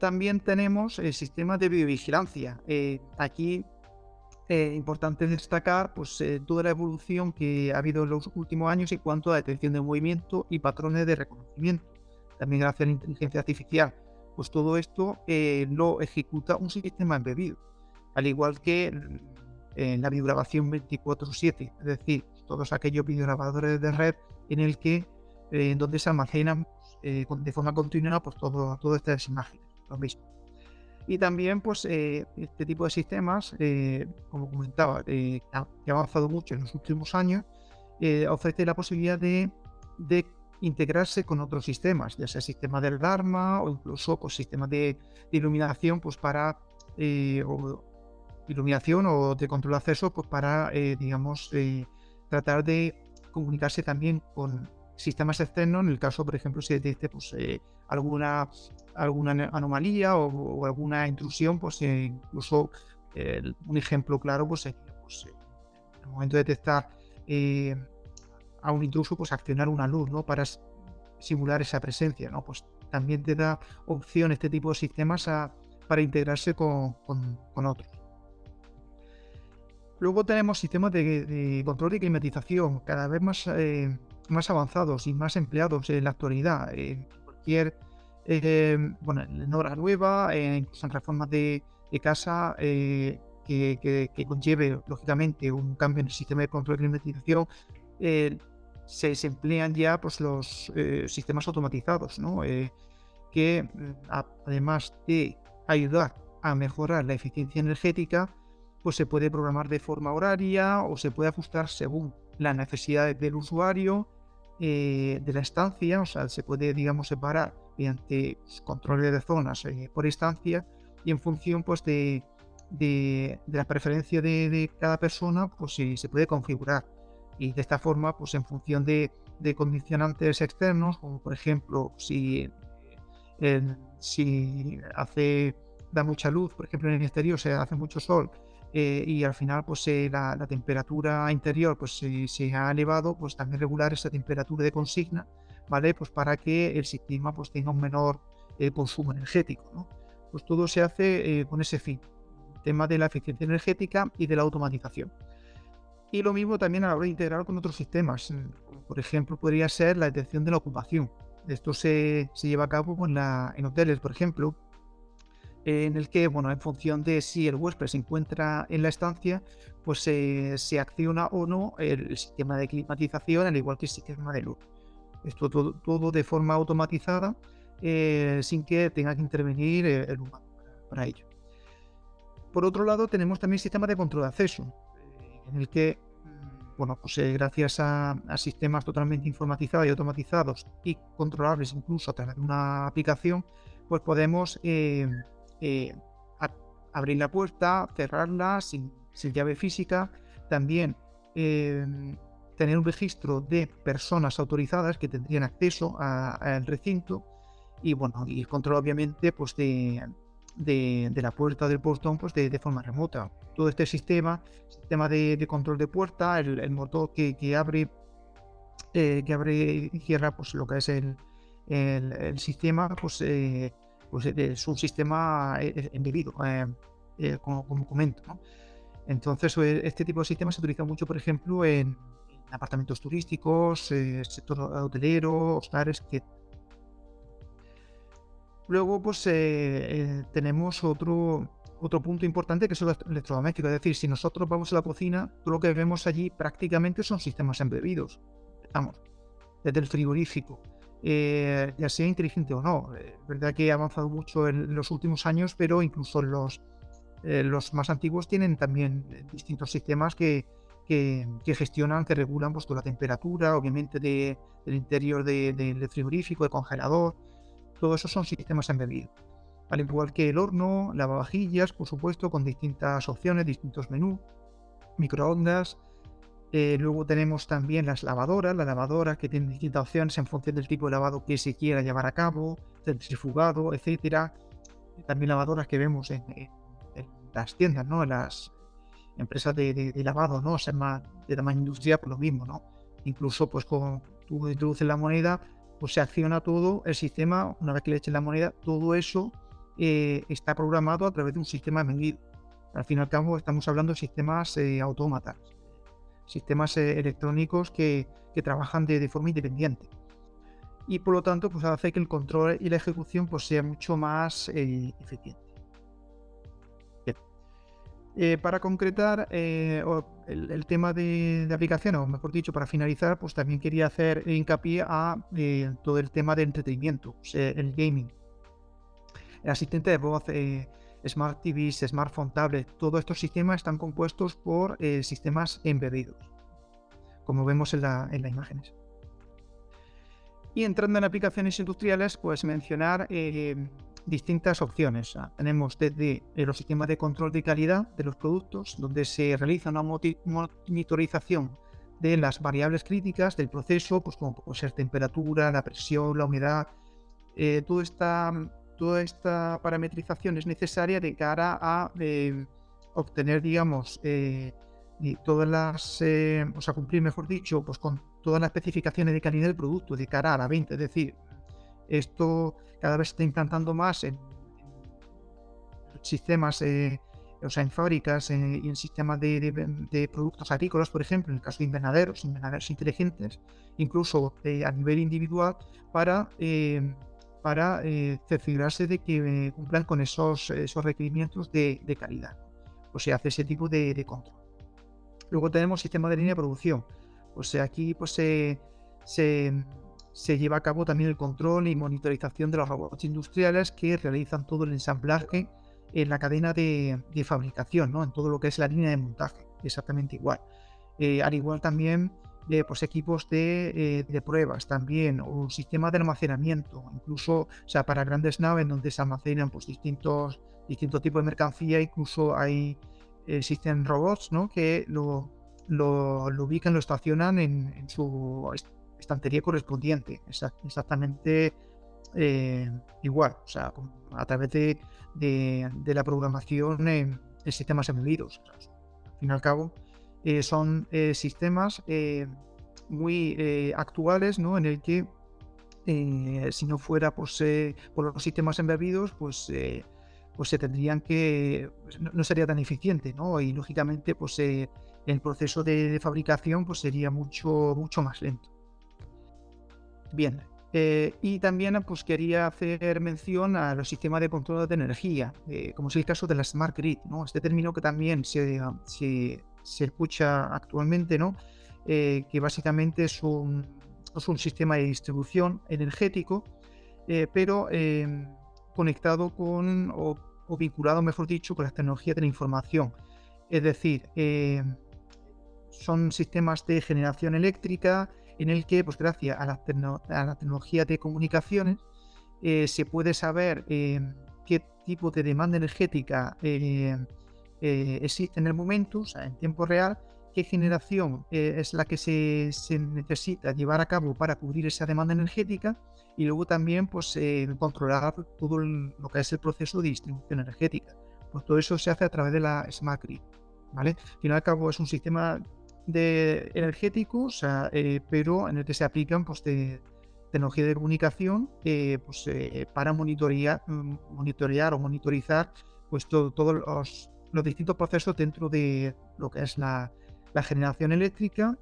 También tenemos el sistema de videovigilancia. aquí eh, importante destacar pues, eh, toda la evolución que ha habido en los últimos años en cuanto a detección de movimiento y patrones de reconocimiento. También gracias a la inteligencia artificial. Pues todo esto eh, lo ejecuta un sistema embebido, al igual que en la videograbación 24/7, es decir, todos aquellos videograbadores de red en el que en donde se almacenan de forma continua pues todo, todas estas imágenes, lo mismo. Y también, pues, eh, este tipo de sistemas, eh, como comentaba, eh, que ha avanzado mucho en los últimos años, ofrece la posibilidad de, integrarse con otros sistemas, ya sea sistema del Dharma o incluso pues, sistemas de, iluminación, pues para o, iluminación o de control de acceso, pues para, digamos, tratar de comunicarse también con sistemas externos, en el caso, por ejemplo, si detecte pues, alguna alguna anomalía o, alguna intrusión, pues eh, incluso un ejemplo claro pues sería pues, eh, en el momento de detectar eh, a un intruso, pues accionar una luz, ¿no? Para simular esa presencia, ¿no? Pues también te da opción este tipo de sistemas para integrarse con, otros. Luego tenemos sistemas de, control y climatización cada vez más, más avanzados y más empleados en la actualidad. cualquier eh, bueno, en obra nueva, en reformas de, casa eh, que, conlleve, lógicamente, un cambio en el sistema de control y climatización, eh, se, emplean ya pues, los sistemas automatizados, ¿no? que mm, además de ayudar a mejorar la eficiencia energética, pues se puede programar de forma horaria o se puede ajustar según las necesidades del usuario, de la estancia, o sea, se puede, digamos, separar mediante controles de zonas eh, por instancia y en función pues de, de, la preferencia de, cada persona pues se puede configurar. Y de esta forma pues en función de, condicionantes externos como por ejemplo si si hace da mucha luz por ejemplo en el exterior se hace mucho sol eh, y al final pues eh, la, temperatura interior pues se ha elevado pues también regular esa temperatura de consigna ¿vale? Pues para que el sistema pues, tenga un menor eh, consumo energético, Pues todo se hace eh, con ese fin, el tema de la eficiencia energética y de la automatización. Y lo mismo también a la hora de integrar con otros sistemas, mm, por ejemplo, podría ser la detección de la ocupación. Esto se, lleva a cabo en, la, en hoteles, por ejemplo, en el que, bueno, en función de si el huésped se encuentra en la estancia, pues se acciona o no el sistema de climatización, al igual que el sistema de luz. Esto todo, de forma automatizada, eh, sin que tenga que intervenir eh, el humano para ello. Por otro lado, tenemos también el sistema de control de acceso, eh, en el que, mm, bueno, pues gracias a, sistemas totalmente informatizados y automatizados y controlables incluso a través de una aplicación, pues podemos abrir la puerta, cerrarla sin, llave física, también tener un registro de personas autorizadas que tendrían acceso al recinto y bueno, y control obviamente pues de, de, la puerta del portón pues de, forma remota. Todo este sistema, sistema de, control de puerta, el, motor que, abre eh, que abre y cierra pues lo que es el, el, sistema pues, eh, pues es un sistema eh, embebido como, comento. Entonces este tipo de sistemas se utiliza mucho por ejemplo en, apartamentos turísticos, eh, sector hotelero, hostales, Luego, pues eh, eh, tenemos otro, otro punto importante que es el electrodoméstico. Es decir, si nosotros vamos a la cocina, todo lo que vemos allí prácticamente son sistemas embebidos. Vamos, desde el frigorífico, ya sea inteligente o no. Es verdad que ha avanzado mucho en los últimos años, pero incluso los, los más antiguos tienen también distintos sistemas que, que, gestionan, que regulan pues, la temperatura, obviamente, del interior del frigorífico, del congelador. Todo eso son sistemas embebidos. Al igual que el horno, lavavajillas, por supuesto, con distintas opciones, distintos menús, microondas. Eh, luego tenemos también las lavadoras, las lavadoras que tienen distintas opciones en función del tipo de lavado que se quiera llevar a cabo, centrifugado, etcétera. También lavadoras que vemos en, las tiendas, ¿no? En las, empresas de, lavado, ¿no? O sea, más de tamaño industrial, por pues lo mismo, ¿no? Incluso, pues, cuando tú introduces la moneda, pues se acciona todo el sistema, una vez que le eches la moneda, todo eso eh, está programado a través de un sistema medido. Al fin y al cabo, estamos hablando de sistemas eh, autómatas, sistemas eh, electrónicos que, trabajan de, forma independiente. Y por lo tanto, pues hace que el control y la ejecución pues, sea mucho más eficiente. Eh, para concretar eh, el, tema de, aplicación, o mejor dicho, para finalizar, pues también quería hacer hincapié a eh, todo el tema de entretenimiento, el gaming. El asistente de voz, Smart TVs, Smartphone, Tablet, todos estos sistemas están compuestos por sistemas embebidos, como vemos en, en las imágenes. Y entrando en aplicaciones industriales, pues mencionar distintas opciones. tenemos desde eh, los sistemas de control de calidad de los productos, donde se realiza una monitorización de las variables críticas del proceso, pues como puede ser temperatura, la presión, la humedad. Eh, toda, esta, toda esta parametrización es necesaria de cara a eh, obtener, digamos, todas las, o sea, cumplir, mejor dicho, pues con todas las especificaciones de calidad del producto de cara a la venta. Es decir, esto cada vez se está implantando más en, sistemas, eh, o sea, en fábricas eh, y en sistemas de, productos agrícolas, por ejemplo, en el caso de invernaderos, invernaderos inteligentes, incluso eh, a nivel individual, para, para cerciorarse de que cumplan con esos, esos requerimientos de, calidad. O sea, hace ese tipo de, control. Luego tenemos sistemas de línea de producción. O sea, aquí pues se se lleva a cabo también el control y monitorización de los robots industriales que realizan todo el ensamblaje en la cadena de, fabricación, ¿no? en todo lo que es la línea de montaje, exactamente igual. Eh, al igual también de pues, equipos de, eh, pruebas también, o un sistema de almacenamiento, incluso o sea, para grandes naves donde se almacenan pues, distintos, distintos tipos de mercancía, incluso hay, existen robots ¿no? que lo, lo, ubican, lo estacionan en, en su estantería correspondiente, exactamente eh, igual, o sea, a través de, la programación en, sistemas embebidos. al fin y al cabo, eh, son eh, sistemas muy actuales, ¿no? En el que si no fuera pues, por los sistemas embebidos, pues pues se tendrían que pues, no, sería tan eficiente, ¿no? Y lógicamente, pues el proceso de, fabricación pues sería mucho mucho más lento. Bien, Eh, y también pues, quería hacer mención a los sistemas de control de energía, eh, como es el caso de la Smart Grid, ¿no? este término que también se, se, se escucha actualmente, ¿no? Eh, que básicamente es un, es un, sistema de distribución energético, pero conectado con, o, o, vinculado, mejor dicho, con las tecnologías de la información. Es decir, son sistemas de generación eléctrica, en el que, pues gracias a la, tecnología de comunicaciones, eh, se puede saber eh, qué tipo de demanda energética eh, existe en el momento, o sea, en tiempo real, qué generación es la que se, necesita llevar a cabo para cubrir esa demanda energética y luego también pues, controlar todo lo que es el proceso de distribución energética. Pues todo eso se hace a través de la Smart Grid. ¿vale? Al fin y al cabo es un sistema de energéticos, eh, pero en el que se aplican pues, de tecnología de comunicación eh, pues, eh, para monitorear, mm, monitorear o monitorizar pues, todos los, los, distintos procesos dentro de lo que es la, la generación eléctrica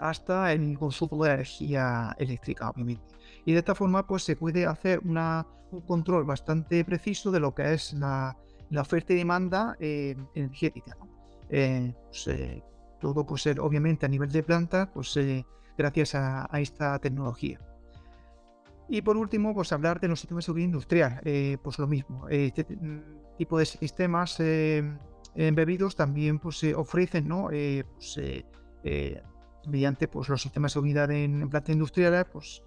hasta el consumo de energía eléctrica, obviamente. Y de esta forma pues, se puede hacer una, un control bastante preciso de lo que es la, la oferta y demanda energética. Pues, todo pues obviamente a nivel de planta, pues eh, gracias a, esta tecnología. Y por último, pues hablar de los sistemas de seguridad industrial, eh, pues lo mismo. Este mm, tipo de sistemas eh, embebidos también pues ofrecen, ¿no? Pues, mediante pues los sistemas de seguridad en, plantas industriales, pues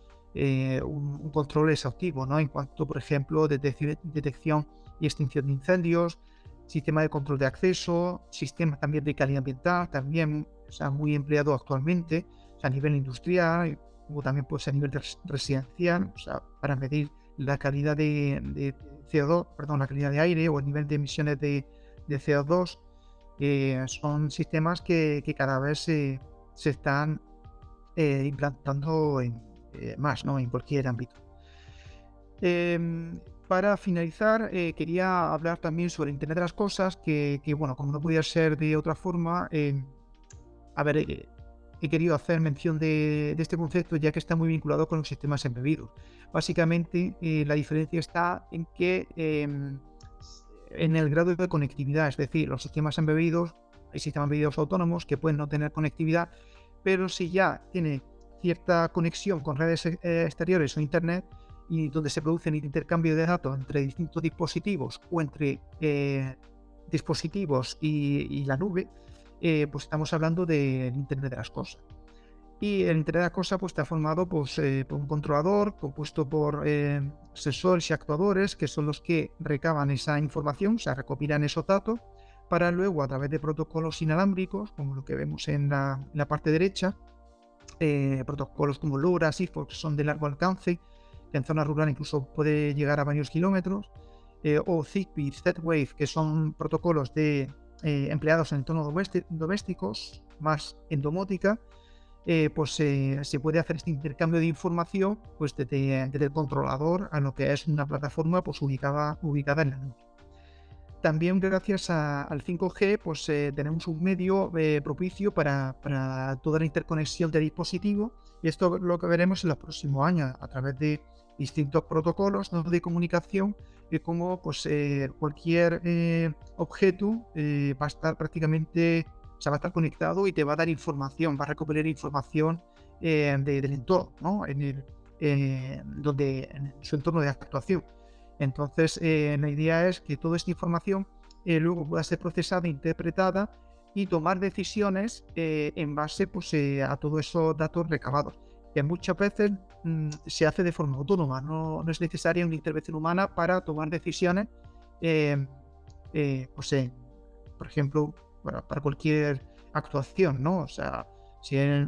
un, control exhaustivo, ¿no? En cuanto, por ejemplo, detección, detección y extinción de incendios, sistema de control de acceso, sistema también de calidad ambiental, también o muy empleado actualmente a nivel industrial, o también pues, a nivel residencial, o sea, para medir la calidad de, CO2, perdón, la calidad de aire o el nivel de emisiones de, CO2. Eh, son sistemas que, cada vez se, están eh, implantando eh, más ¿no? en cualquier ámbito. Em, para finalizar, quería hablar también sobre Internet de las Cosas, que, bueno, como no podía ser de otra forma, a ver, he querido hacer mención de, este concepto ya que está muy vinculado con los sistemas embebidos. Básicamente, la diferencia está en que em, en el grado de conectividad, es decir, los sistemas embebidos, hay sistemas embebidos autónomos que pueden no tener conectividad, pero si ya tiene cierta conexión con redes exteriores o Internet, y donde se produce el intercambio de datos entre distintos dispositivos o entre eh, dispositivos y, la nube, eh, pues estamos hablando del Internet de las Cosas. Y el Internet de las Cosas pues, está formado pues, eh, por un controlador compuesto por sensores y actuadores que son los que recaban esa información, o sea, recopilan esos datos para luego a través de protocolos inalámbricos, como lo que vemos en la, parte derecha, protocolos como LoRa, SIGFOX, que son de largo alcance, en zona rural incluso puede llegar a varios kilómetros, eh, o Zigbee, Z-Wave, que son protocolos de, eh, empleados en entornos domésticos, más en domótica, eh, pues se puede hacer este intercambio de información pues desde, el controlador a lo que es una plataforma pues, ubicada, ubicada en la nube. También gracias al 5G pues tenemos un medio propicio para, para, toda la interconexión de dispositivos y esto lo que veremos en los próximos años a través de distintos protocolos de comunicación y como pues, eh, cualquier eh, objeto eh, va a estar prácticamente, o va a estar conectado y te va a dar información, va a recuperar información del entorno, en, el, donde, en su entorno de actuación. Entonces, la idea es que toda esta información luego pueda ser procesada, interpretada y tomar decisiones en base pues, a todos esos datos recabados que muchas veces mm, se hace de forma autónoma, no, es necesaria una intervención humana para tomar decisiones, em, eh, pues por ejemplo, para cualquier actuación, ¿no? O sea, si es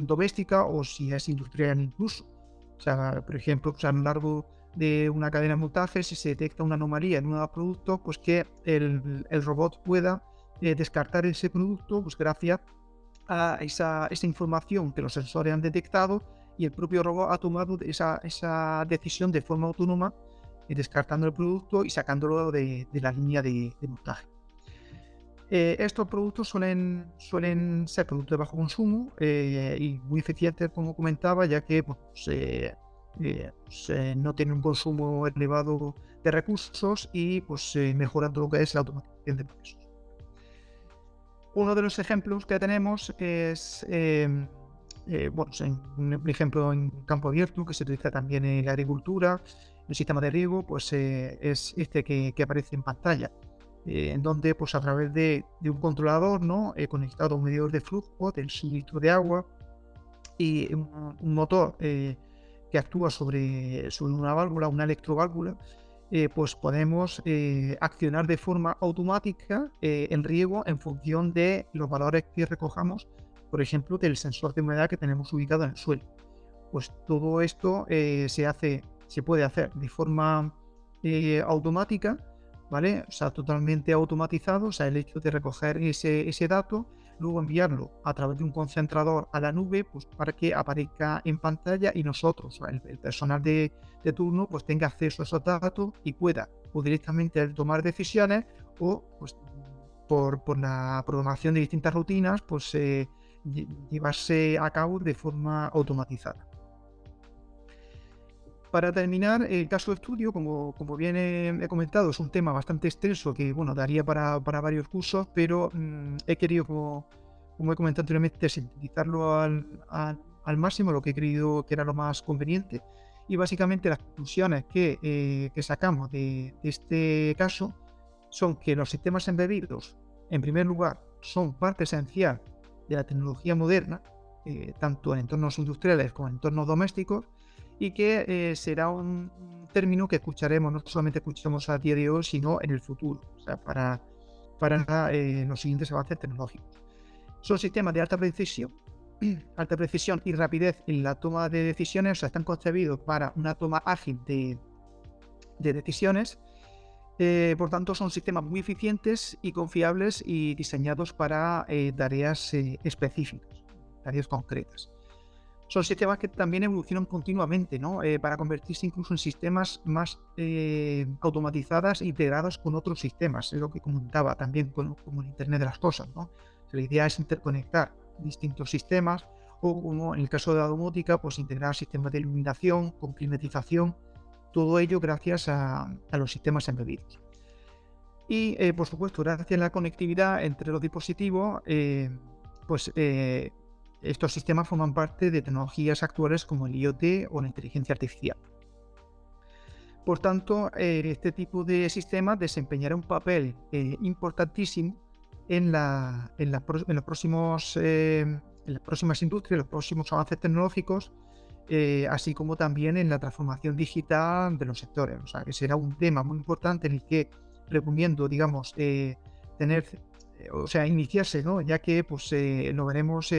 doméstica o si es industrial incluso. O sea, por ejemplo, pues a lo largo de una cadena de montaje, si se detecta una anomalía en un producto, pues que el, robot pueda eh, descartar ese producto, pues gracias a esa, información que los sensores han detectado y el propio robot ha tomado esa, esa decisión de forma autónoma, eh, descartando el producto y sacándolo de, la línea de, montaje. Eh, estos productos suelen, suelen ser productos de bajo consumo eh, y muy eficientes, como comentaba, ya que pues, no tienen un consumo elevado de recursos y pues, mejoran todo lo que es la automatización de procesos. Uno de los ejemplos que tenemos es, em, bueno, un ejemplo en campo abierto que se utiliza también en la agricultura, el sistema de riego, pues es este que aparece en pantalla. Eh, en donde pues a través de, un controlador ¿no? he conectado a un medidor de flujo del suministro de agua y un, motor eh, que actúa sobre, sobre, una válvula, una electroválvula, eh, pues podemos accionar de forma automática en riego en función de los valores que recojamos, por ejemplo, del sensor de humedad que tenemos ubicado en el suelo. Pues todo esto se hace, se puede hacer de forma automática ¿vale? O sea, totalmente automatizado, o sea, el hecho de recoger ese dato, luego enviarlo a través de un concentrador a la nube, pues para que aparezca en pantalla y nosotros, el, personal de, turno, pues tenga acceso a esos datos y pueda o directamente tomar decisiones o pues por, por la programación de distintas rutinas, pues eh, llevarse a cabo de forma automatizada. Para terminar, el caso de estudio, como, como bien he, comentado, es un tema bastante extenso que bueno, daría para, varios cursos, pero mm, he querido, como, he comentado anteriormente, sintetizarlo al, al, máximo, lo que he creído que era lo más conveniente. Y básicamente las conclusiones que, eh, sacamos de, este caso son que los sistemas embebidos, en primer lugar, son parte esencial de la tecnología moderna, eh, tanto en entornos industriales como en entornos domésticos, y que eh, será un, término que escucharemos, no solamente escuchamos a día de hoy, sino en el futuro, o sea, para, para eh, los siguientes avances tecnológicos. Son sistemas de alta precisión, alta precisión y rapidez en la toma de decisiones, o sea, están concebidos para una toma ágil de, de decisiones. Eh, por tanto, son sistemas muy eficientes y confiables y diseñados para tareas específicas, tareas concretas son sistemas que también evolucionan continuamente, ¿no? Eh, para convertirse incluso en sistemas más eh, automatizados e integrados con otros sistemas. Es lo que comentaba también con, como el Internet de las cosas, ¿no? la idea es interconectar distintos sistemas o como en el caso de la domótica, pues integrar sistemas de iluminación, con climatización, todo ello gracias a, los sistemas embebidos. Y eh, por supuesto, gracias a la conectividad entre los dispositivos, pues estos sistemas forman parte de tecnologías actuales como el IoT o la inteligencia artificial. Por tanto, eh, este tipo de sistemas desempeñará un papel eh, importantísimo en, los próximos, eh, en las próximas industrias, los próximos avances tecnológicos, así como también en la transformación digital de los sectores. O sea, que será un tema muy importante en el que recomiendo, digamos, tener, o sea, iniciarse, ¿no? Ya que pues lo veremos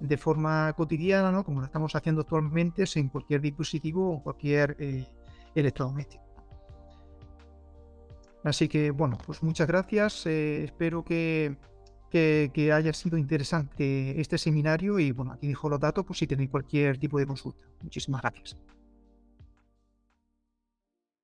de forma cotidiana, ¿no? como lo estamos haciendo actualmente, en cualquier dispositivo o cualquier eh, electrodoméstico. Así que bueno, pues muchas gracias. Eh, espero que, que, haya sido interesante este seminario y bueno, aquí dejo los datos por si tenéis cualquier tipo de consulta. Muchísimas gracias.